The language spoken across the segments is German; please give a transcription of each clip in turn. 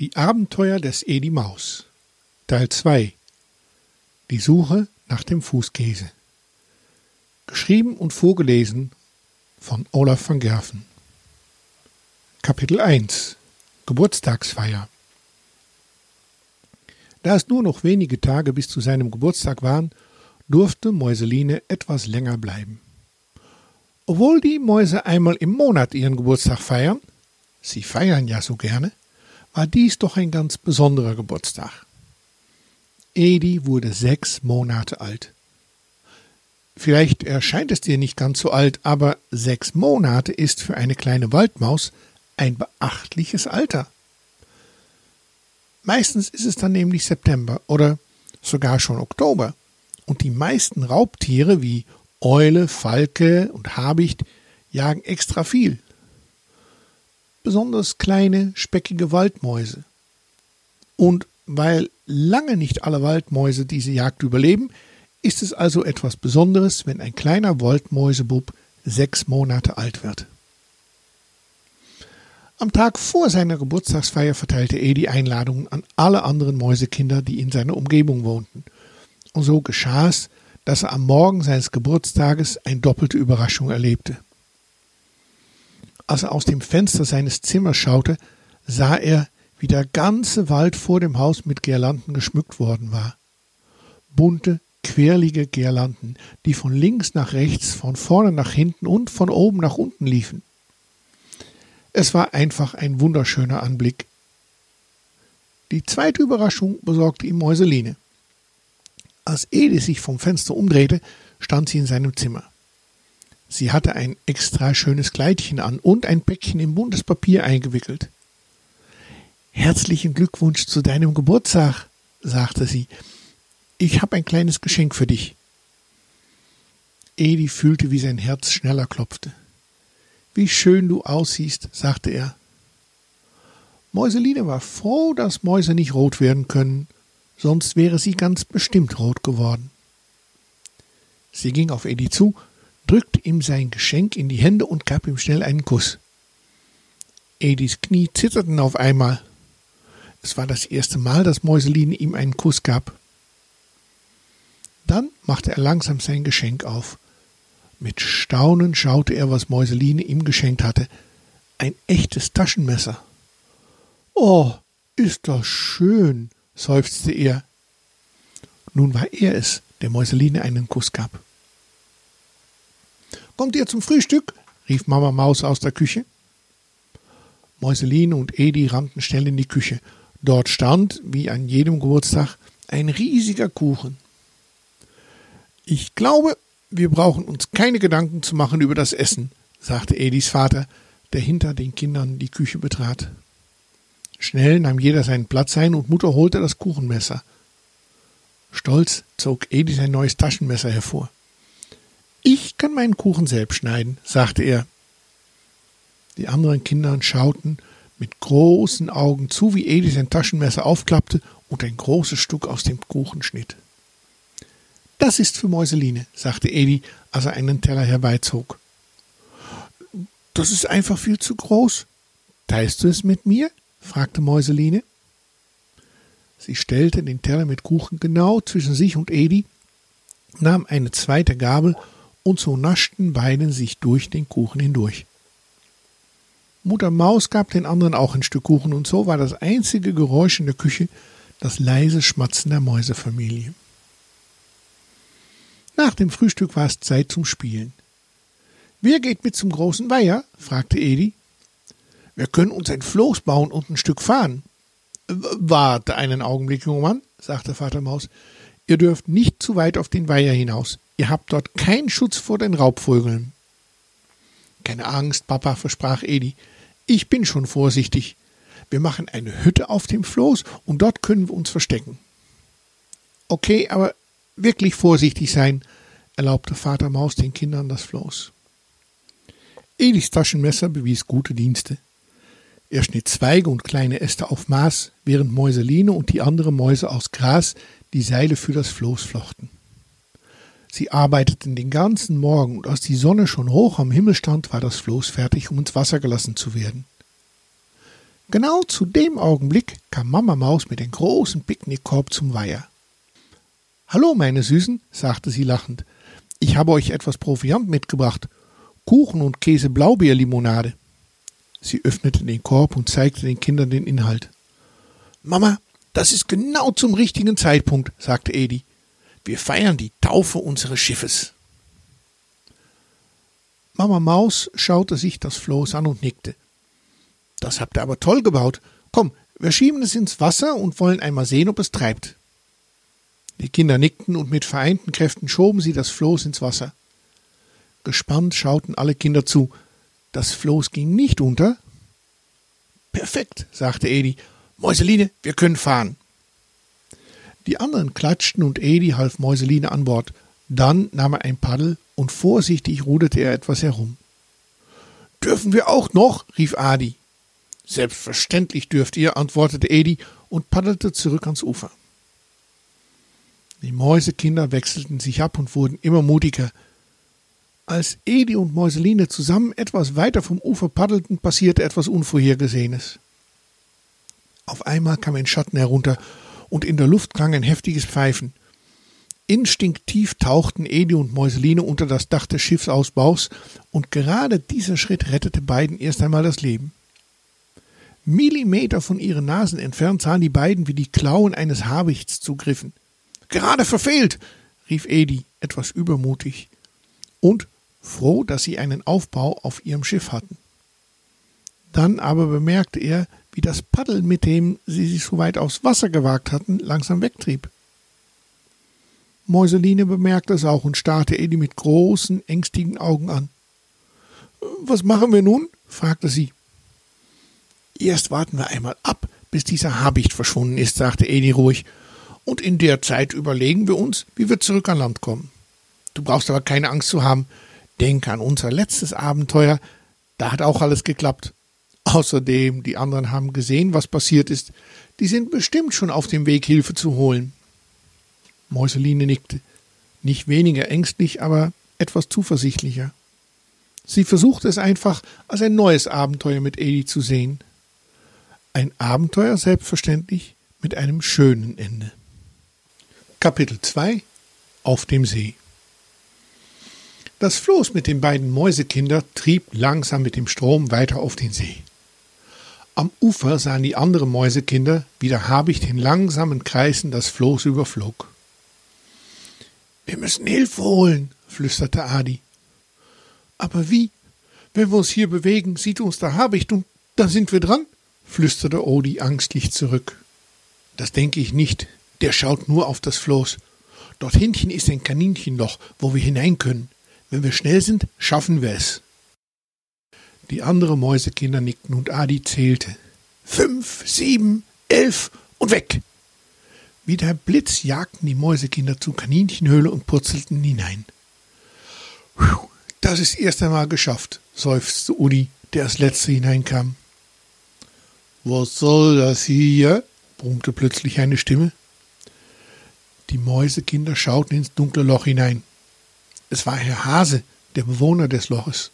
Die Abenteuer des Edi Maus. Teil 2 Die Suche nach dem Fußkäse. Geschrieben und vorgelesen von Olaf van Gerven. Kapitel 1 Geburtstagsfeier. Da es nur noch wenige Tage bis zu seinem Geburtstag waren, durfte Mäuseline etwas länger bleiben. Obwohl die Mäuse einmal im Monat ihren Geburtstag feiern, sie feiern ja so gerne, war dies doch ein ganz besonderer Geburtstag. Edi wurde sechs Monate alt. Vielleicht erscheint es dir nicht ganz so alt, aber sechs Monate ist für eine kleine Waldmaus ein beachtliches Alter. Meistens ist es dann nämlich September oder sogar schon Oktober, und die meisten Raubtiere wie Eule, Falke und Habicht jagen extra viel. Besonders kleine, speckige Waldmäuse. Und weil lange nicht alle Waldmäuse diese Jagd überleben, ist es also etwas Besonderes, wenn ein kleiner Waldmäusebub sechs Monate alt wird. Am Tag vor seiner Geburtstagsfeier verteilte Edi Einladungen an alle anderen Mäusekinder, die in seiner Umgebung wohnten. Und so geschah es, dass er am Morgen seines Geburtstages eine doppelte Überraschung erlebte. Als er aus dem Fenster seines Zimmers schaute, sah er, wie der ganze Wald vor dem Haus mit Girlanden geschmückt worden war. Bunte, querlige Girlanden, die von links nach rechts, von vorne nach hinten und von oben nach unten liefen. Es war einfach ein wunderschöner Anblick. Die zweite Überraschung besorgte ihm Mäuseline. Als Edith sich vom Fenster umdrehte, stand sie in seinem Zimmer. Sie hatte ein extra schönes Kleidchen an und ein Päckchen in buntes Papier eingewickelt. Herzlichen Glückwunsch zu deinem Geburtstag, sagte sie. Ich habe ein kleines Geschenk für dich. Edi fühlte, wie sein Herz schneller klopfte. Wie schön du aussiehst, sagte er. Mäuseline war froh, dass Mäuse nicht rot werden können sonst wäre sie ganz bestimmt rot geworden. Sie ging auf Eddie zu, drückte ihm sein Geschenk in die Hände und gab ihm schnell einen Kuss. Eddies Knie zitterten auf einmal. Es war das erste Mal, dass Mäuseline ihm einen Kuss gab. Dann machte er langsam sein Geschenk auf. Mit Staunen schaute er, was Mäuseline ihm geschenkt hatte. Ein echtes Taschenmesser. Oh, ist das schön, seufzte er. Nun war er es, der Mäuseline einen Kuss gab. Kommt ihr zum Frühstück? rief Mama Maus aus der Küche. Mäuseline und Edi rannten schnell in die Küche. Dort stand, wie an jedem Geburtstag, ein riesiger Kuchen. Ich glaube, wir brauchen uns keine Gedanken zu machen über das Essen, sagte Edis Vater, der hinter den Kindern die Küche betrat. Schnell nahm jeder seinen Platz ein und Mutter holte das Kuchenmesser. Stolz zog Edi sein neues Taschenmesser hervor. Ich kann meinen Kuchen selbst schneiden, sagte er. Die anderen Kinder schauten mit großen Augen zu, wie Edi sein Taschenmesser aufklappte und ein großes Stück aus dem Kuchen schnitt. Das ist für Mäuseline, sagte Edi, als er einen Teller herbeizog. Das ist einfach viel zu groß. Teilst du es mit mir? fragte Mäuseline. Sie stellte den Teller mit Kuchen genau zwischen sich und Edi, nahm eine zweite Gabel und so naschten beiden sich durch den Kuchen hindurch. Mutter Maus gab den anderen auch ein Stück Kuchen und so war das einzige Geräusch in der Küche das leise Schmatzen der Mäusefamilie. Nach dem Frühstück war es Zeit zum Spielen. Wer geht mit zum großen Weiher? fragte Edi. Wir können uns ein Floß bauen und ein Stück fahren. Warte einen Augenblick, junger Mann, sagte Vater Maus. Ihr dürft nicht zu weit auf den Weiher hinaus. Ihr habt dort keinen Schutz vor den Raubvögeln. Keine Angst, Papa, versprach Edi. Ich bin schon vorsichtig. Wir machen eine Hütte auf dem Floß und dort können wir uns verstecken. Okay, aber wirklich vorsichtig sein, erlaubte Vater Maus den Kindern das Floß. Edis Taschenmesser bewies gute Dienste. Er schnitt Zweige und kleine Äste auf Maß, während Mäuseline und die anderen Mäuse aus Gras die Seile für das Floß flochten. Sie arbeiteten den ganzen Morgen, und als die Sonne schon hoch am Himmel stand, war das Floß fertig, um ins Wasser gelassen zu werden. Genau zu dem Augenblick kam Mama Maus mit dem großen Picknickkorb zum Weiher. Hallo, meine Süßen, sagte sie lachend. Ich habe euch etwas Proviant mitgebracht. Kuchen und Käse-Blaubeerlimonade. Sie öffnete den Korb und zeigte den Kindern den Inhalt. Mama, das ist genau zum richtigen Zeitpunkt, sagte Edi. Wir feiern die Taufe unseres Schiffes. Mama Maus schaute sich das Floß an und nickte. Das habt ihr aber toll gebaut. Komm, wir schieben es ins Wasser und wollen einmal sehen, ob es treibt. Die Kinder nickten und mit vereinten Kräften schoben sie das Floß ins Wasser. Gespannt schauten alle Kinder zu. Das Floß ging nicht unter. Perfekt, sagte Edi. Mäuseline, wir können fahren. Die anderen klatschten und Edi half Mäuseline an Bord. Dann nahm er ein Paddel und vorsichtig ruderte er etwas herum. Dürfen wir auch noch? rief Adi. Selbstverständlich dürft ihr, antwortete Edi und paddelte zurück ans Ufer. Die Mäusekinder wechselten sich ab und wurden immer mutiger. Als Edi und Mäuseline zusammen etwas weiter vom Ufer paddelten, passierte etwas Unvorhergesehenes. Auf einmal kam ein Schatten herunter, und in der Luft klang ein heftiges Pfeifen. Instinktiv tauchten Edi und Mäuseline unter das Dach des Schiffsausbaus, und gerade dieser Schritt rettete beiden erst einmal das Leben. Millimeter von ihren Nasen entfernt sahen die beiden, wie die Klauen eines Habichts zugriffen. Gerade verfehlt, rief Edi, etwas übermutig, und froh, dass sie einen Aufbau auf ihrem Schiff hatten. Dann aber bemerkte er, wie das Paddel, mit dem sie sich so weit aufs Wasser gewagt hatten, langsam wegtrieb. Mäuseline bemerkte es auch und starrte Edi mit großen, ängstigen Augen an. Was machen wir nun? fragte sie. Erst warten wir einmal ab, bis dieser Habicht verschwunden ist, sagte Edi ruhig und in der Zeit überlegen wir uns, wie wir zurück an Land kommen. Du brauchst aber keine Angst zu haben. Denk an unser letztes Abenteuer, da hat auch alles geklappt. Außerdem, die anderen haben gesehen, was passiert ist. Die sind bestimmt schon auf dem Weg, Hilfe zu holen. Mäuseline nickte, nicht weniger ängstlich, aber etwas zuversichtlicher. Sie versuchte es einfach als ein neues Abenteuer mit Edi zu sehen. Ein Abenteuer selbstverständlich mit einem schönen Ende. Kapitel 2 Auf dem See Das Floß mit den beiden Mäusekindern trieb langsam mit dem Strom weiter auf den See. Am Ufer sahen die anderen Mäusekinder, wie der Habicht in langsamen Kreisen das Floß überflog. Wir müssen Hilfe holen, flüsterte Adi. Aber wie? Wenn wir uns hier bewegen, sieht uns der Habicht und dann sind wir dran, flüsterte Odi angstlich zurück. Das denke ich nicht, der schaut nur auf das Floß. Dort hinten ist ein Kaninchenloch, wo wir hinein können. Wenn wir schnell sind, schaffen wir es. Die anderen Mäusekinder nickten und Adi zählte. Fünf, sieben, elf und weg! Wie der Blitz jagten die Mäusekinder zur Kaninchenhöhle und purzelten hinein. Das ist erst einmal geschafft, seufzte Udi, der als letzter hineinkam. Was soll das hier? brummte plötzlich eine Stimme. Die Mäusekinder schauten ins dunkle Loch hinein. Es war Herr Hase, der Bewohner des Loches.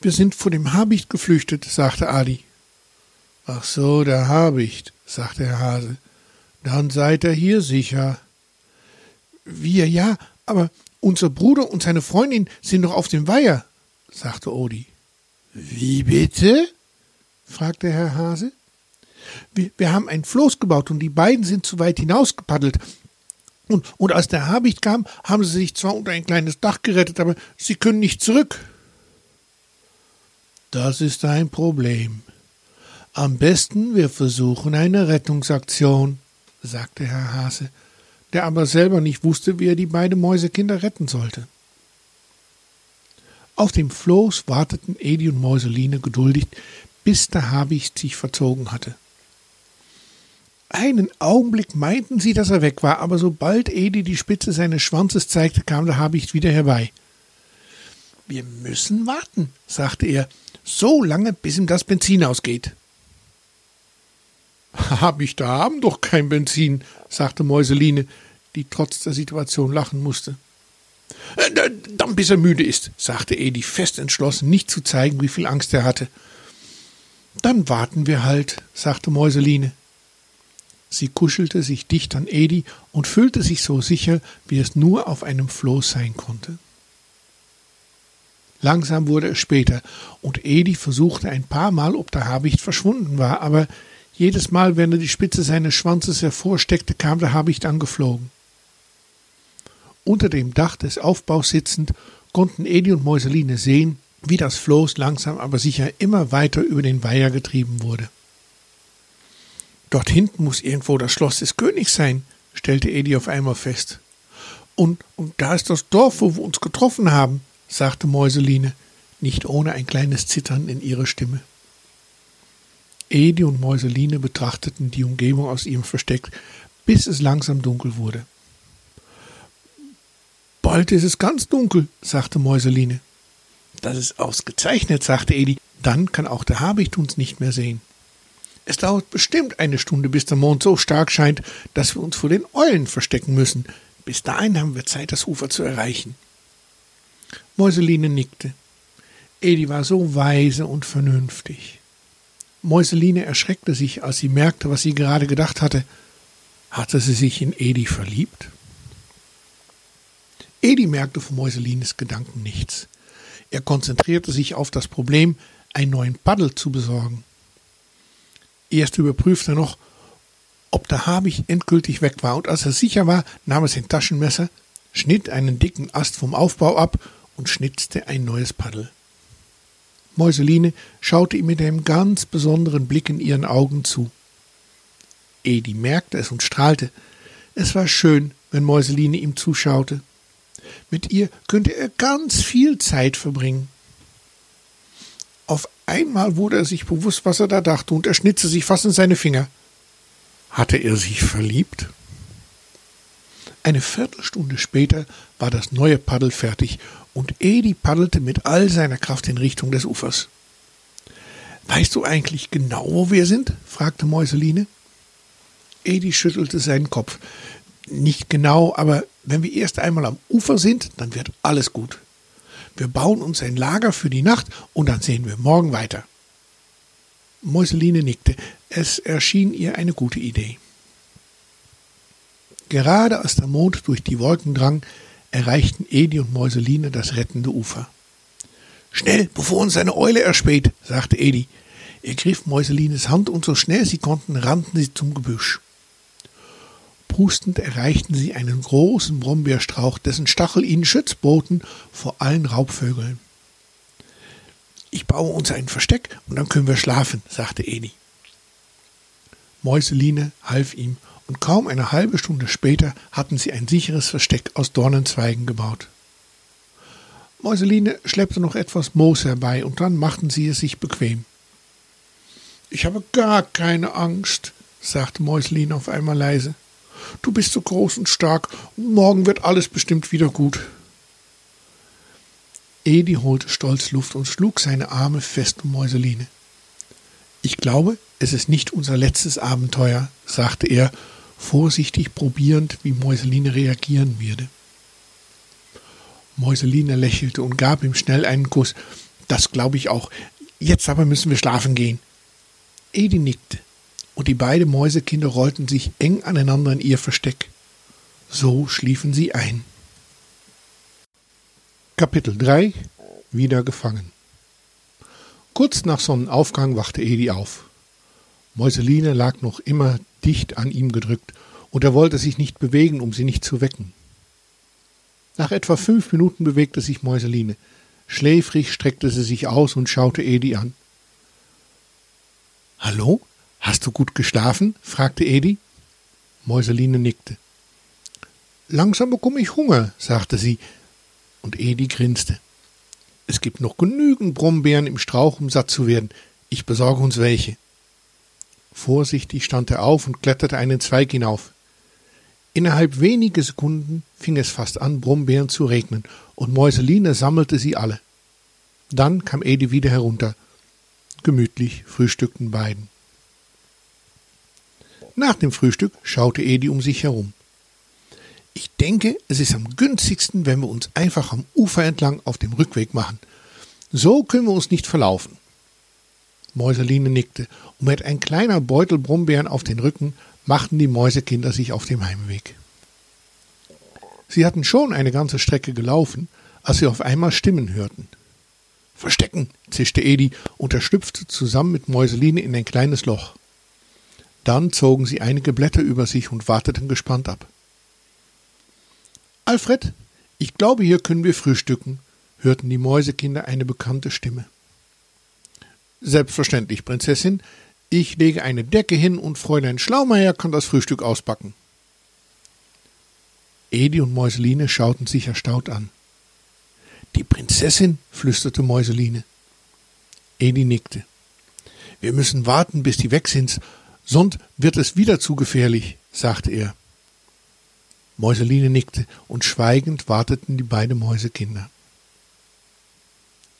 Wir sind vor dem Habicht geflüchtet, sagte Adi. Ach so, der Habicht, sagte Herr Hase. Dann seid ihr hier sicher. Wir ja, aber unser Bruder und seine Freundin sind noch auf dem Weiher, sagte Odi. Wie bitte? fragte Herr Hase. Wir, wir haben ein Floß gebaut und die beiden sind zu weit hinausgepaddelt. Und, und als der Habicht kam, haben sie sich zwar unter ein kleines Dach gerettet, aber sie können nicht zurück. Das ist ein Problem. Am besten wir versuchen eine Rettungsaktion, sagte Herr Hase, der aber selber nicht wusste, wie er die beiden Mäusekinder retten sollte. Auf dem Floß warteten Edi und Mäuseline geduldig, bis der Habicht sich verzogen hatte. Einen Augenblick meinten sie, dass er weg war, aber sobald Edi die Spitze seines Schwanzes zeigte, kam der Habicht wieder herbei. Wir müssen warten, sagte er, so lange, bis ihm das Benzin ausgeht. Habichte haben doch kein Benzin, sagte Mäuseline, die trotz der Situation lachen musste. Äh, dann bis er müde ist, sagte Edi fest entschlossen, nicht zu zeigen, wie viel Angst er hatte. Dann warten wir halt, sagte Mäuseline. Sie kuschelte sich dicht an Edi und fühlte sich so sicher, wie es nur auf einem Floß sein konnte. Langsam wurde es später, und Edi versuchte ein paar Mal, ob der Habicht verschwunden war, aber jedes Mal, wenn er die Spitze seines Schwanzes hervorsteckte, kam der Habicht angeflogen. Unter dem Dach des Aufbaus sitzend, konnten Edi und Mäuseline sehen, wie das Floß langsam aber sicher immer weiter über den Weiher getrieben wurde. Dort hinten muss irgendwo das Schloss des Königs sein, stellte Edi auf einmal fest. Und, und da ist das Dorf, wo wir uns getroffen haben, sagte Mäuseline, nicht ohne ein kleines Zittern in ihrer Stimme. Edi und Mäuseline betrachteten die Umgebung aus ihrem Versteck, bis es langsam dunkel wurde. Bald ist es ganz dunkel, sagte Mäuseline. Das ist ausgezeichnet, sagte Edi. Dann kann auch der Habicht uns nicht mehr sehen. Es dauert bestimmt eine Stunde, bis der Mond so stark scheint, dass wir uns vor den Eulen verstecken müssen. Bis dahin haben wir Zeit, das Ufer zu erreichen. Mäuseline nickte. Edi war so weise und vernünftig. Mäuseline erschreckte sich, als sie merkte, was sie gerade gedacht hatte. Hatte sie sich in Edi verliebt? Edi merkte von Mäuselines Gedanken nichts. Er konzentrierte sich auf das Problem, einen neuen Paddel zu besorgen. Erst überprüfte er noch, ob der Habicht endgültig weg war, und als er sicher war, nahm er sein Taschenmesser, schnitt einen dicken Ast vom Aufbau ab und schnitzte ein neues Paddel. Mäuseline schaute ihm mit einem ganz besonderen Blick in ihren Augen zu. Edi merkte es und strahlte. Es war schön, wenn Mäuseline ihm zuschaute. Mit ihr könnte er ganz viel Zeit verbringen. Auf einmal wurde er sich bewusst, was er da dachte, und er schnitzte sich fast in seine Finger. Hatte er sich verliebt? Eine Viertelstunde später war das neue Paddel fertig, und Edi paddelte mit all seiner Kraft in Richtung des Ufers. Weißt du eigentlich genau, wo wir sind? fragte Mäuseline. Edi schüttelte seinen Kopf. Nicht genau, aber wenn wir erst einmal am Ufer sind, dann wird alles gut. Wir bauen uns ein Lager für die Nacht und dann sehen wir morgen weiter. Mäuseline nickte. Es erschien ihr eine gute Idee. Gerade als der Mond durch die Wolken drang, erreichten Edi und Mäuseline das rettende Ufer. Schnell, bevor uns eine Eule erspäht, sagte Edi. Er griff Mäuselines Hand und so schnell sie konnten, rannten sie zum Gebüsch. Prustend erreichten sie einen großen Brombeerstrauch, dessen Stachel ihnen Schutz boten vor allen Raubvögeln. Ich baue uns ein Versteck und dann können wir schlafen, sagte Edi. Mäuseline half ihm, und kaum eine halbe Stunde später hatten sie ein sicheres Versteck aus Dornenzweigen gebaut. Mäuseline schleppte noch etwas Moos herbei, und dann machten sie es sich bequem. Ich habe gar keine Angst, sagte Mäuseline auf einmal leise. Du bist so groß und stark, und morgen wird alles bestimmt wieder gut. Edi holte stolz Luft und schlug seine Arme fest um Mäuseline. Ich glaube, es ist nicht unser letztes Abenteuer, sagte er, vorsichtig probierend, wie Mäuseline reagieren würde. Mäuseline lächelte und gab ihm schnell einen Kuss. Das glaube ich auch. Jetzt aber müssen wir schlafen gehen. Edi nickte und die beiden Mäusekinder rollten sich eng aneinander in ihr Versteck. So schliefen sie ein. Kapitel 3 Wieder gefangen Kurz nach Sonnenaufgang wachte Edi auf. Mäuseline lag noch immer dicht an ihm gedrückt, und er wollte sich nicht bewegen, um sie nicht zu wecken. Nach etwa fünf Minuten bewegte sich Mäuseline. Schläfrig streckte sie sich aus und schaute Edi an. Hallo? Hast du gut geschlafen? fragte Edi. Mäuseline nickte. Langsam bekomme ich Hunger, sagte sie, und Edi grinste. Es gibt noch genügend Brombeeren im Strauch, um satt zu werden. Ich besorge uns welche. Vorsichtig stand er auf und kletterte einen Zweig hinauf. Innerhalb weniger Sekunden fing es fast an, Brombeeren zu regnen, und Mäuseline sammelte sie alle. Dann kam Edi wieder herunter. Gemütlich frühstückten beiden. Nach dem Frühstück schaute Edi um sich herum. Ich denke, es ist am günstigsten, wenn wir uns einfach am Ufer entlang auf dem Rückweg machen. So können wir uns nicht verlaufen. Mäuseline nickte, und mit ein kleiner Beutel Brombeeren auf den Rücken machten die Mäusekinder sich auf dem Heimweg. Sie hatten schon eine ganze Strecke gelaufen, als sie auf einmal Stimmen hörten. Verstecken, zischte Edi und er schlüpfte zusammen mit Mäuseline in ein kleines Loch. Dann zogen sie einige Blätter über sich und warteten gespannt ab. Alfred, ich glaube, hier können wir frühstücken, hörten die Mäusekinder eine bekannte Stimme. Selbstverständlich, Prinzessin. Ich lege eine Decke hin und Fräulein Schlaumeier kann das Frühstück auspacken. Edi und Mäuseline schauten sich erstaunt an. Die Prinzessin, flüsterte Mäuseline. Edi nickte. Wir müssen warten, bis die weg sind, sonst wird es wieder zu gefährlich, sagte er. Mäuseline nickte, und schweigend warteten die beiden Mäusekinder.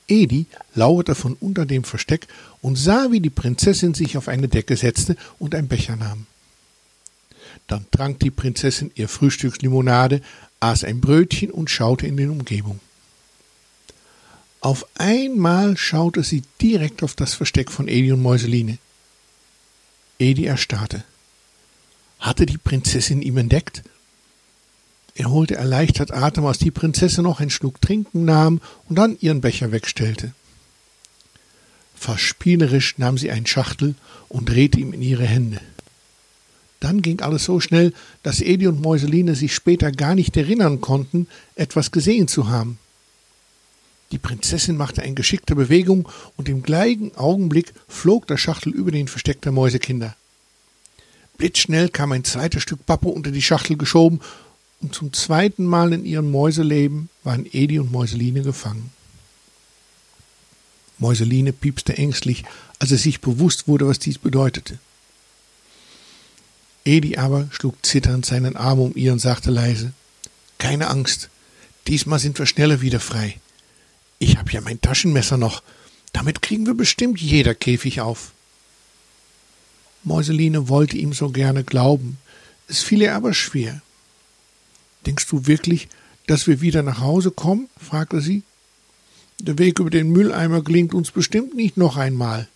Edi lauerte von unter dem Versteck und sah, wie die Prinzessin sich auf eine Decke setzte und ein Becher nahm. Dann trank die Prinzessin ihr Frühstückslimonade, aß ein Brötchen und schaute in die Umgebung. Auf einmal schaute sie direkt auf das Versteck von Edi und Mäuseline. Edi erstarrte. Hatte die Prinzessin ihm entdeckt er holte erleichtert Atem, als die Prinzessin noch einen Schluck trinken nahm und dann ihren Becher wegstellte. Verspielerisch nahm sie einen Schachtel und drehte ihm in ihre Hände. Dann ging alles so schnell, dass Edi und Mäuseline sich später gar nicht erinnern konnten, etwas gesehen zu haben. Die Prinzessin machte eine geschickte Bewegung und im gleichen Augenblick flog der Schachtel über den Versteck der Mäusekinder. Blitzschnell kam ein zweites Stück Pappe unter die Schachtel geschoben und zum zweiten Mal in ihrem Mäuseleben waren Edi und Mäuseline gefangen. Mäuseline piepste ängstlich, als es sich bewusst wurde, was dies bedeutete. Edi aber schlug zitternd seinen Arm um ihr und sagte leise Keine Angst, diesmal sind wir schneller wieder frei. Ich habe ja mein Taschenmesser noch, damit kriegen wir bestimmt jeder Käfig auf. Mäuseline wollte ihm so gerne glauben, es fiel ihr aber schwer. Denkst du wirklich, dass wir wieder nach Hause kommen? fragte sie. Der Weg über den Mülleimer gelingt uns bestimmt nicht noch einmal.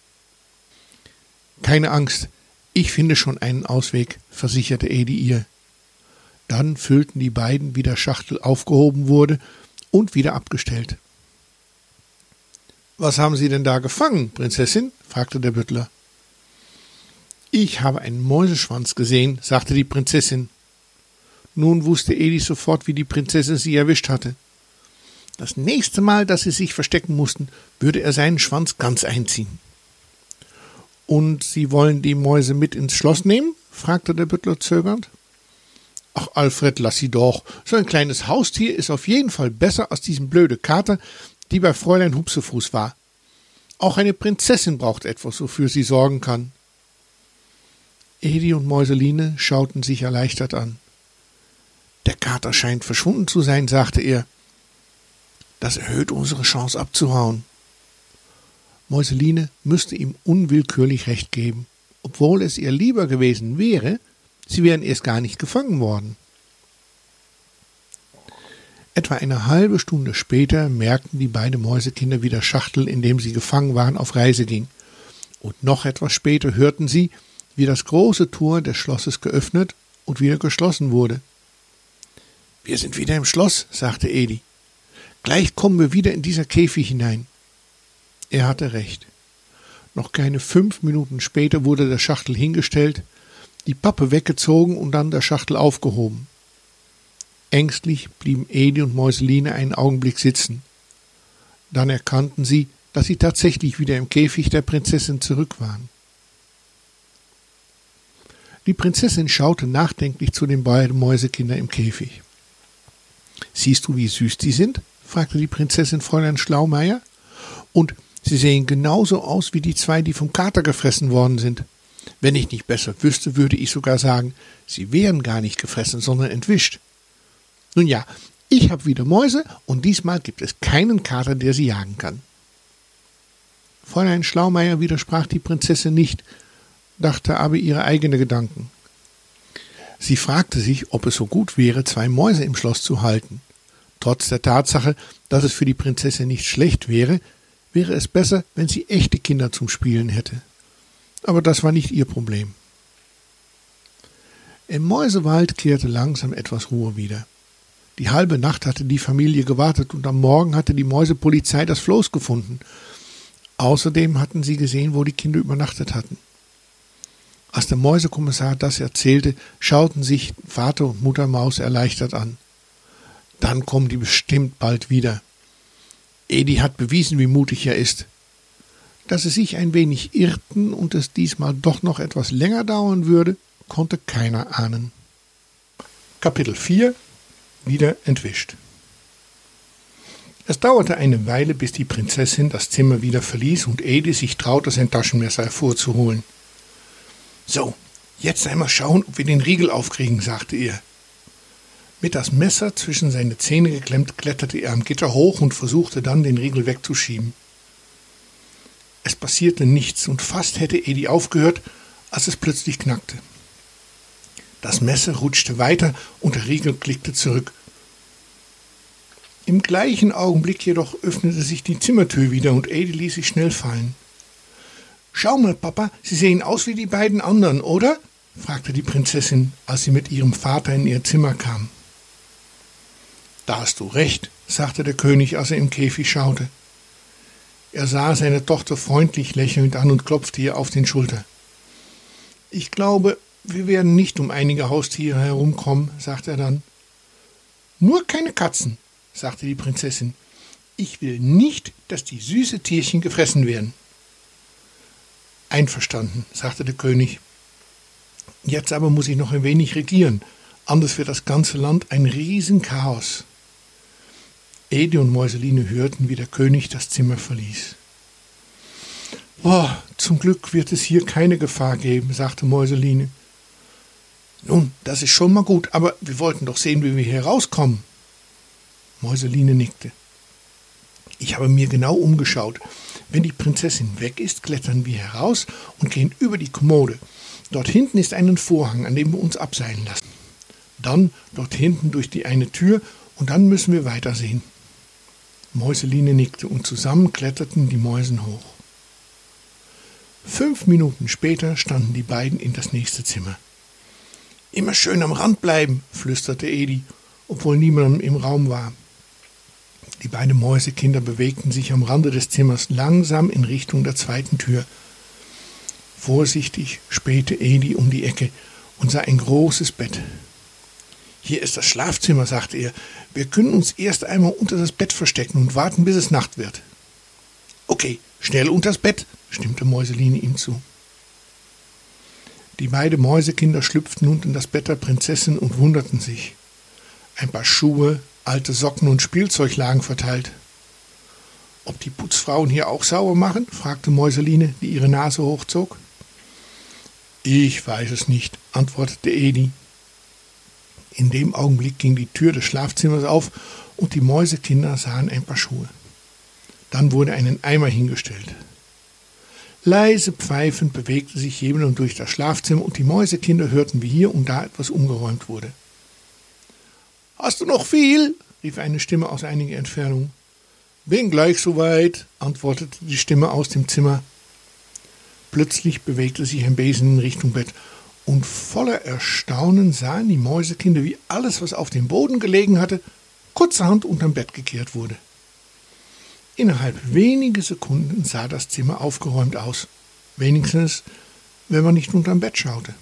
Keine Angst, ich finde schon einen Ausweg, versicherte Edi ihr. Dann füllten die beiden, wie der Schachtel aufgehoben wurde und wieder abgestellt. Was haben Sie denn da gefangen, Prinzessin? fragte der Büttler. Ich habe einen Mäuseschwanz gesehen, sagte die Prinzessin. Nun wusste Edi sofort, wie die Prinzessin sie erwischt hatte. Das nächste Mal, dass sie sich verstecken mussten, würde er seinen Schwanz ganz einziehen. Und Sie wollen die Mäuse mit ins Schloss nehmen? fragte der Büttler zögernd. Ach, Alfred, lass sie doch. So ein kleines Haustier ist auf jeden Fall besser als diesen blöde Kater, die bei Fräulein Hupsefuß war. Auch eine Prinzessin braucht etwas, wofür sie sorgen kann. Edi und Mäuseline schauten sich erleichtert an. Der Kater scheint verschwunden zu sein, sagte er. Das erhöht unsere Chance abzuhauen. Mäuseline müsste ihm unwillkürlich recht geben, obwohl es ihr lieber gewesen wäre, sie wären erst gar nicht gefangen worden. Etwa eine halbe Stunde später merkten die beiden Mäusekinder, wie der Schachtel, in dem sie gefangen waren, auf Reise ging. Und noch etwas später hörten sie, wie das große Tor des Schlosses geöffnet und wieder geschlossen wurde. Wir sind wieder im Schloss, sagte Edi. Gleich kommen wir wieder in dieser Käfig hinein. Er hatte recht. Noch keine fünf Minuten später wurde der Schachtel hingestellt, die Pappe weggezogen und dann der Schachtel aufgehoben. Ängstlich blieben Edi und Mäuseline einen Augenblick sitzen. Dann erkannten sie, dass sie tatsächlich wieder im Käfig der Prinzessin zurück waren. Die Prinzessin schaute nachdenklich zu den beiden Mäusekindern im Käfig. Siehst du, wie süß die sind? fragte die Prinzessin Fräulein Schlaumeier. Und sie sehen genauso aus wie die zwei, die vom Kater gefressen worden sind. Wenn ich nicht besser wüsste, würde ich sogar sagen, sie wären gar nicht gefressen, sondern entwischt. Nun ja, ich habe wieder Mäuse und diesmal gibt es keinen Kater, der sie jagen kann. Fräulein Schlaumeier widersprach die Prinzessin nicht, dachte aber ihre eigene Gedanken. Sie fragte sich, ob es so gut wäre, zwei Mäuse im Schloss zu halten. Trotz der Tatsache, dass es für die Prinzessin nicht schlecht wäre, wäre es besser, wenn sie echte Kinder zum Spielen hätte. Aber das war nicht ihr Problem. Im Mäusewald kehrte langsam etwas Ruhe wieder. Die halbe Nacht hatte die Familie gewartet und am Morgen hatte die Mäusepolizei das Floß gefunden. Außerdem hatten sie gesehen, wo die Kinder übernachtet hatten. Als der Mäusekommissar das erzählte, schauten sich Vater und Mutter Maus erleichtert an. Dann kommen die bestimmt bald wieder. Edi hat bewiesen, wie mutig er ist. Dass sie sich ein wenig irrten und es diesmal doch noch etwas länger dauern würde, konnte keiner ahnen. Kapitel 4 Wieder entwischt. Es dauerte eine Weile, bis die Prinzessin das Zimmer wieder verließ und Edi sich traute, sein Taschenmesser hervorzuholen. So, jetzt einmal schauen, ob wir den Riegel aufkriegen, sagte er. Mit das Messer zwischen seine Zähne geklemmt, kletterte er am Gitter hoch und versuchte dann, den Riegel wegzuschieben. Es passierte nichts und fast hätte Edi aufgehört, als es plötzlich knackte. Das Messer rutschte weiter und der Riegel klickte zurück. Im gleichen Augenblick jedoch öffnete sich die Zimmertür wieder und Edi ließ sich schnell fallen. Schau mal, Papa, Sie sehen aus wie die beiden anderen, oder? fragte die Prinzessin, als sie mit ihrem Vater in ihr Zimmer kam. Da hast du recht, sagte der König, als er im Käfig schaute. Er sah seine Tochter freundlich lächelnd an und klopfte ihr auf den Schulter. Ich glaube, wir werden nicht um einige Haustiere herumkommen, sagte er dann. Nur keine Katzen, sagte die Prinzessin. Ich will nicht, dass die süße Tierchen gefressen werden. Einverstanden, sagte der König. Jetzt aber muss ich noch ein wenig regieren, anders wird das ganze Land ein Riesenchaos. Edi und Mäuseline hörten, wie der König das Zimmer verließ. Oh, zum Glück wird es hier keine Gefahr geben, sagte Mäuseline. Nun, das ist schon mal gut, aber wir wollten doch sehen, wie wir hier rauskommen. Mäuseline nickte. Ich habe mir genau umgeschaut. Wenn die Prinzessin weg ist, klettern wir heraus und gehen über die Kommode. Dort hinten ist ein Vorhang, an dem wir uns abseilen lassen. Dann dort hinten durch die eine Tür und dann müssen wir weitersehen. Mäuseline nickte und zusammen kletterten die Mäusen hoch. Fünf Minuten später standen die beiden in das nächste Zimmer. Immer schön am Rand bleiben, flüsterte Edi, obwohl niemand im Raum war. Die beiden Mäusekinder bewegten sich am Rande des Zimmers langsam in Richtung der zweiten Tür. Vorsichtig spähte Edi um die Ecke und sah ein großes Bett. Hier ist das Schlafzimmer, sagte er. Wir können uns erst einmal unter das Bett verstecken und warten, bis es Nacht wird. Okay, schnell unters Bett, stimmte Mäuseline ihm zu. Die beiden Mäusekinder schlüpften nun in das Bett der Prinzessin und wunderten sich. Ein paar Schuhe, alte Socken und Spielzeug lagen verteilt. Ob die Putzfrauen hier auch sauber machen? fragte Mäuseline, die ihre Nase hochzog. Ich weiß es nicht, antwortete Edi. In dem Augenblick ging die Tür des Schlafzimmers auf und die Mäusekinder sahen ein paar Schuhe. Dann wurde ein Eimer hingestellt. Leise pfeifend bewegte sich jemand durch das Schlafzimmer und die Mäusekinder hörten, wie hier und da etwas umgeräumt wurde. Hast du noch viel? rief eine Stimme aus einiger Entfernung. Bin gleich soweit, antwortete die Stimme aus dem Zimmer. Plötzlich bewegte sich ein Besen in Richtung Bett, und voller Erstaunen sahen die Mäusekinder, wie alles, was auf dem Boden gelegen hatte, kurzerhand unterm Bett gekehrt wurde. Innerhalb weniger Sekunden sah das Zimmer aufgeräumt aus, wenigstens, wenn man nicht unterm Bett schaute.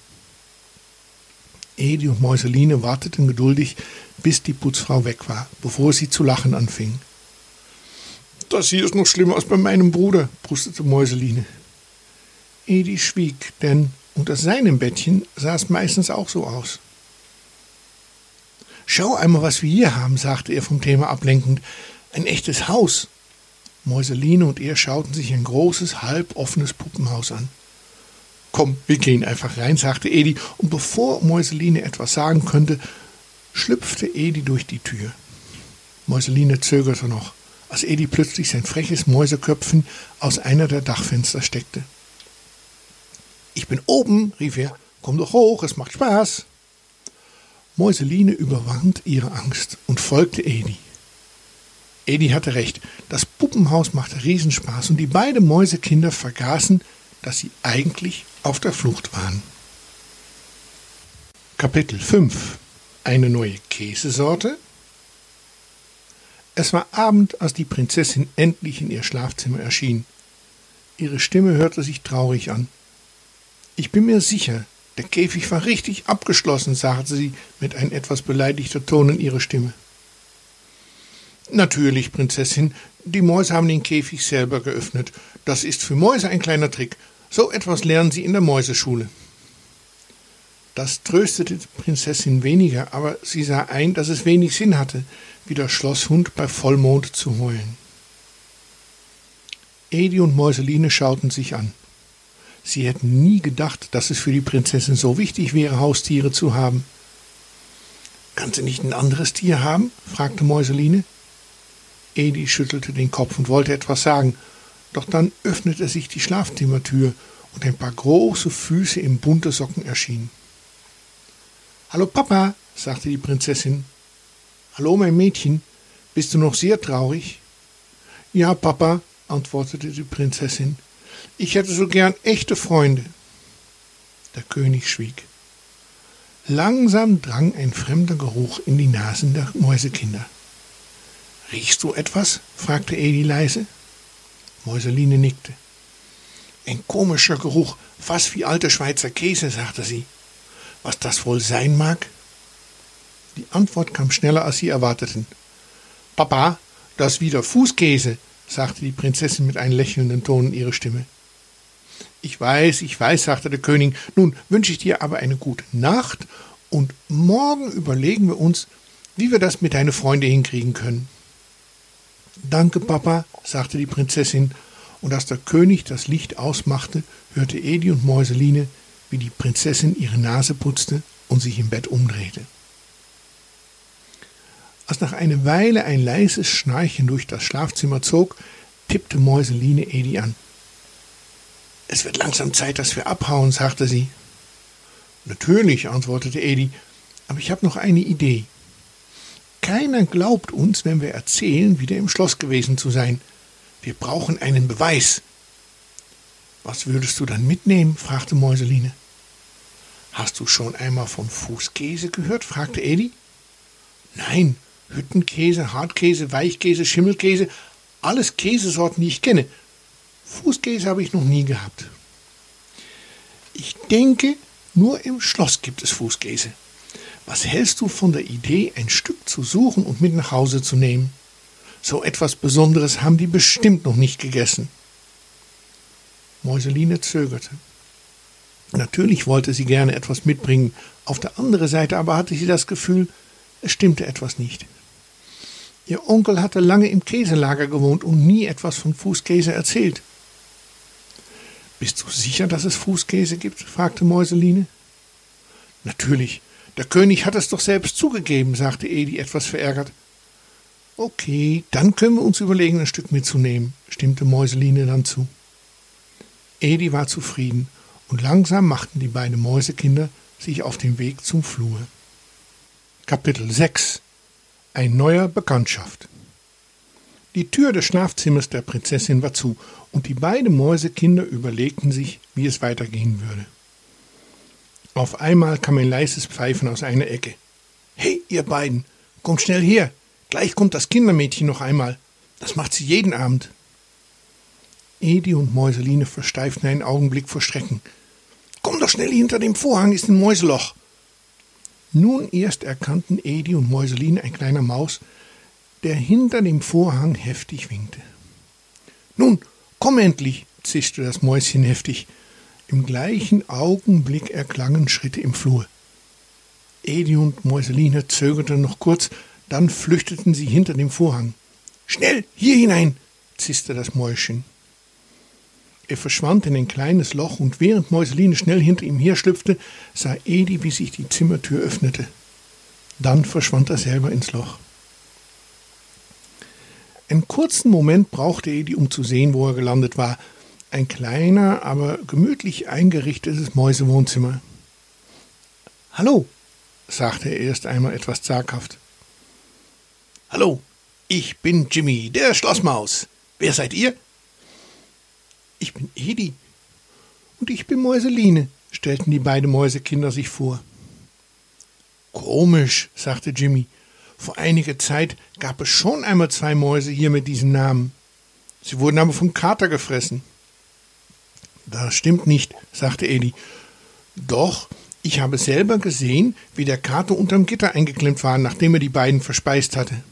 Edi und Mäuseline warteten geduldig, bis die Putzfrau weg war, bevor sie zu lachen anfing. Das hier ist noch schlimmer als bei meinem Bruder, brustete Mäuseline. Edi schwieg, denn unter seinem Bettchen sah es meistens auch so aus. Schau einmal, was wir hier haben, sagte er vom Thema ablenkend. Ein echtes Haus. Mäuseline und er schauten sich ein großes, halboffenes Puppenhaus an. Komm, wir gehen einfach rein, sagte Edi, und bevor Mäuseline etwas sagen könnte, schlüpfte Edi durch die Tür. Mäuseline zögerte noch, als Edi plötzlich sein freches Mäuseköpfen aus einer der Dachfenster steckte. Ich bin oben, rief er, komm doch hoch, es macht Spaß. Mäuseline überwand ihre Angst und folgte Edi. Edi hatte recht. Das Puppenhaus machte Riesenspaß und die beiden Mäusekinder vergaßen, dass sie eigentlich auf der Flucht waren. Kapitel 5 Eine neue Käsesorte Es war Abend, als die Prinzessin endlich in ihr Schlafzimmer erschien. Ihre Stimme hörte sich traurig an. Ich bin mir sicher, der Käfig war richtig abgeschlossen, sagte sie mit ein etwas beleidigter Ton in ihrer Stimme. Natürlich, Prinzessin, die Mäuse haben den Käfig selber geöffnet. Das ist für Mäuse ein kleiner Trick. So etwas lernen sie in der Mäuseschule. Das tröstete die Prinzessin weniger, aber sie sah ein, dass es wenig Sinn hatte, wie der Schlosshund bei Vollmond zu heulen. Edi und Mäuseline schauten sich an. Sie hätten nie gedacht, dass es für die Prinzessin so wichtig wäre, Haustiere zu haben. Kannst du nicht ein anderes Tier haben? fragte Mäuseline. Edi schüttelte den Kopf und wollte etwas sagen, doch dann öffnete sich die Schlafzimmertür und ein paar große Füße im bunte Socken erschienen. Hallo Papa, sagte die Prinzessin. Hallo mein Mädchen, bist du noch sehr traurig? Ja, Papa, antwortete die Prinzessin. Ich hätte so gern echte Freunde. Der König schwieg. Langsam drang ein fremder Geruch in die Nasen der Mäusekinder. Riechst du etwas? fragte Edi leise. Mäuseline nickte. Ein komischer Geruch, fast wie alter Schweizer Käse, sagte sie. Was das wohl sein mag? Die Antwort kam schneller, als sie erwarteten. Papa, das wieder Fußkäse, sagte die Prinzessin mit einem lächelnden Ton in ihre Stimme. Ich weiß, ich weiß, sagte der König. Nun wünsche ich dir aber eine gute Nacht und morgen überlegen wir uns, wie wir das mit deinen Freunden hinkriegen können. Danke, Papa, sagte die Prinzessin, und als der König das Licht ausmachte, hörte Edi und Mäuseline, wie die Prinzessin ihre Nase putzte und sich im Bett umdrehte. Als nach einer Weile ein leises Schnarchen durch das Schlafzimmer zog, tippte Mäuseline Edi an. Es wird langsam Zeit, dass wir abhauen, sagte sie. Natürlich, antwortete Edi, aber ich habe noch eine Idee. Keiner glaubt uns, wenn wir erzählen, wieder im Schloss gewesen zu sein. Wir brauchen einen Beweis. Was würdest du dann mitnehmen? fragte Mäuseline. Hast du schon einmal von Fußkäse gehört? fragte Edi. Nein, Hüttenkäse, Hartkäse, Weichkäse, Schimmelkäse, alles Käsesorten, die ich kenne. Fußkäse habe ich noch nie gehabt. Ich denke, nur im Schloss gibt es Fußkäse. Was hältst du von der Idee, ein Stück zu suchen und mit nach Hause zu nehmen? So etwas Besonderes haben die bestimmt noch nicht gegessen. Mäuseline zögerte. Natürlich wollte sie gerne etwas mitbringen, auf der anderen Seite aber hatte sie das Gefühl, es stimmte etwas nicht. Ihr Onkel hatte lange im Käselager gewohnt und nie etwas von Fußkäse erzählt. Bist du sicher, dass es Fußkäse gibt? fragte Mäuseline. Natürlich, der König hat es doch selbst zugegeben, sagte Edi etwas verärgert. Okay, dann können wir uns überlegen, ein Stück mitzunehmen, stimmte Mäuseline dann zu. Edi war zufrieden, und langsam machten die beiden Mäusekinder sich auf den Weg zum Flur. Kapitel 6 Ein neuer Bekanntschaft Die Tür des Schlafzimmers der Prinzessin war zu, und die beiden Mäusekinder überlegten sich, wie es weitergehen würde. Auf einmal kam ein leises Pfeifen aus einer Ecke. Hey, ihr beiden, kommt schnell her. Gleich kommt das Kindermädchen noch einmal. Das macht sie jeden Abend. Edi und Mäuseline versteiften einen Augenblick vor Schrecken. Komm doch schnell hinter dem Vorhang ist ein Mäuseloch. Nun erst erkannten Edi und Mäuseline ein kleiner Maus, der hinter dem Vorhang heftig winkte. Nun, komm endlich, zischte das Mäuschen heftig. Im gleichen Augenblick erklangen Schritte im Flur. Edi und Mäuseline zögerten noch kurz, dann flüchteten sie hinter dem Vorhang. Schnell, hier hinein, zisste das Mäuschen. Er verschwand in ein kleines Loch, und während Mäuseline schnell hinter ihm herschlüpfte, sah Edi, wie sich die Zimmertür öffnete. Dann verschwand er selber ins Loch. Einen kurzen Moment brauchte Edi, um zu sehen, wo er gelandet war, ein kleiner, aber gemütlich eingerichtetes Mäusewohnzimmer. Hallo, sagte er erst einmal etwas zaghaft. Hallo, Ich bin Jimmy, der Schlossmaus. Wer seid ihr? Ich bin Edi. Und ich bin Mäuseline, stellten die beiden Mäusekinder sich vor. Komisch, sagte Jimmy. Vor einiger Zeit gab es schon einmal zwei Mäuse hier mit diesem Namen. Sie wurden aber vom Kater gefressen. Das stimmt nicht, sagte Edi. Doch, ich habe selber gesehen, wie der Kater unterm Gitter eingeklemmt war, nachdem er die beiden verspeist hatte.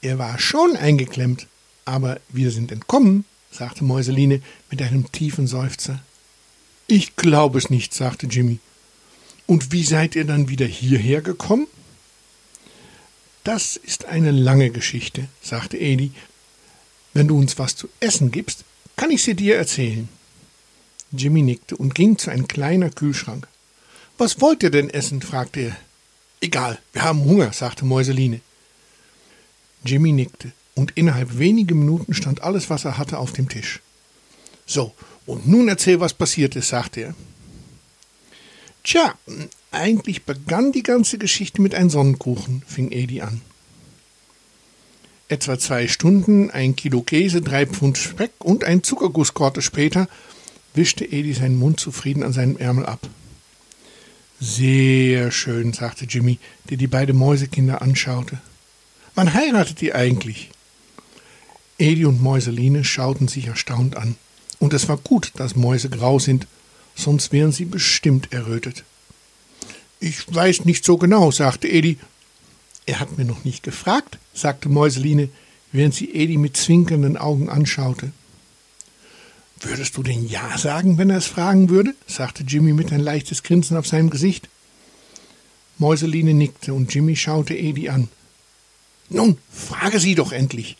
Er war schon eingeklemmt, aber wir sind entkommen, sagte Mäuseline mit einem tiefen Seufzer. Ich glaube es nicht, sagte Jimmy. Und wie seid ihr dann wieder hierher gekommen? Das ist eine lange Geschichte, sagte Edi. Wenn du uns was zu essen gibst, kann ich sie dir erzählen. Jimmy nickte und ging zu einem kleinen Kühlschrank. Was wollt ihr denn essen? fragte er. Egal, wir haben Hunger, sagte Mäuseline. Jimmy nickte, und innerhalb weniger Minuten stand alles, was er hatte, auf dem Tisch. So, und nun erzähl, was passiert ist, sagte er. Tja, eigentlich begann die ganze Geschichte mit einem Sonnenkuchen, fing Edi an. Etwa zwei Stunden, ein Kilo Käse, drei Pfund Speck und ein Zuckergusskorte später wischte Edi seinen Mund zufrieden an seinem Ärmel ab. Sehr schön, sagte Jimmy, der die beiden Mäusekinder anschaute. Wann heiratet ihr eigentlich? Edi und Mäuseline schauten sich erstaunt an. Und es war gut, dass Mäuse grau sind, sonst wären sie bestimmt errötet. Ich weiß nicht so genau, sagte Edi. Er hat mir noch nicht gefragt, sagte Mäuseline, während sie Edi mit zwinkernden Augen anschaute. Würdest du denn Ja sagen, wenn er es fragen würde? sagte Jimmy mit ein leichtes Grinsen auf seinem Gesicht. Mäuseline nickte und Jimmy schaute Edi an. Nun, frage sie doch endlich.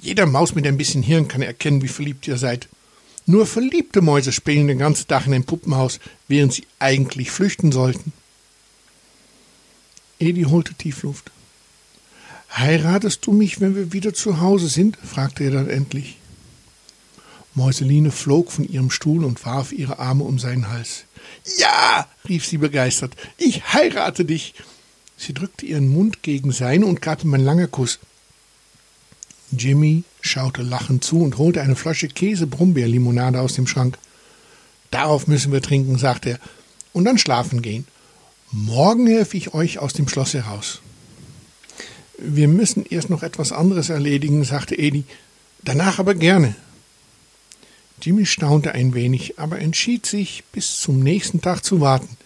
Jeder Maus mit ein bisschen Hirn kann erkennen, wie verliebt ihr seid. Nur verliebte Mäuse spielen den ganzen Tag in ein Puppenhaus, während sie eigentlich flüchten sollten. Edi holte Tiefluft. Heiratest du mich, wenn wir wieder zu Hause sind? fragte er dann endlich. Mäuseline flog von ihrem Stuhl und warf ihre Arme um seinen Hals. Ja, rief sie begeistert, ich heirate dich. Sie drückte ihren Mund gegen seinen und gab ihm einen langen Kuss. Jimmy schaute lachend zu und holte eine Flasche Käse-Brombeerlimonade aus dem Schrank. Darauf müssen wir trinken, sagte er, und dann schlafen gehen. Morgen helfe ich euch aus dem Schloss heraus. Wir müssen erst noch etwas anderes erledigen, sagte Edi. Danach aber gerne. Jimmy staunte ein wenig, aber entschied sich, bis zum nächsten Tag zu warten.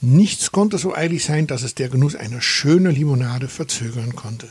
Nichts konnte so eilig sein, dass es der Genuss einer schönen Limonade verzögern konnte.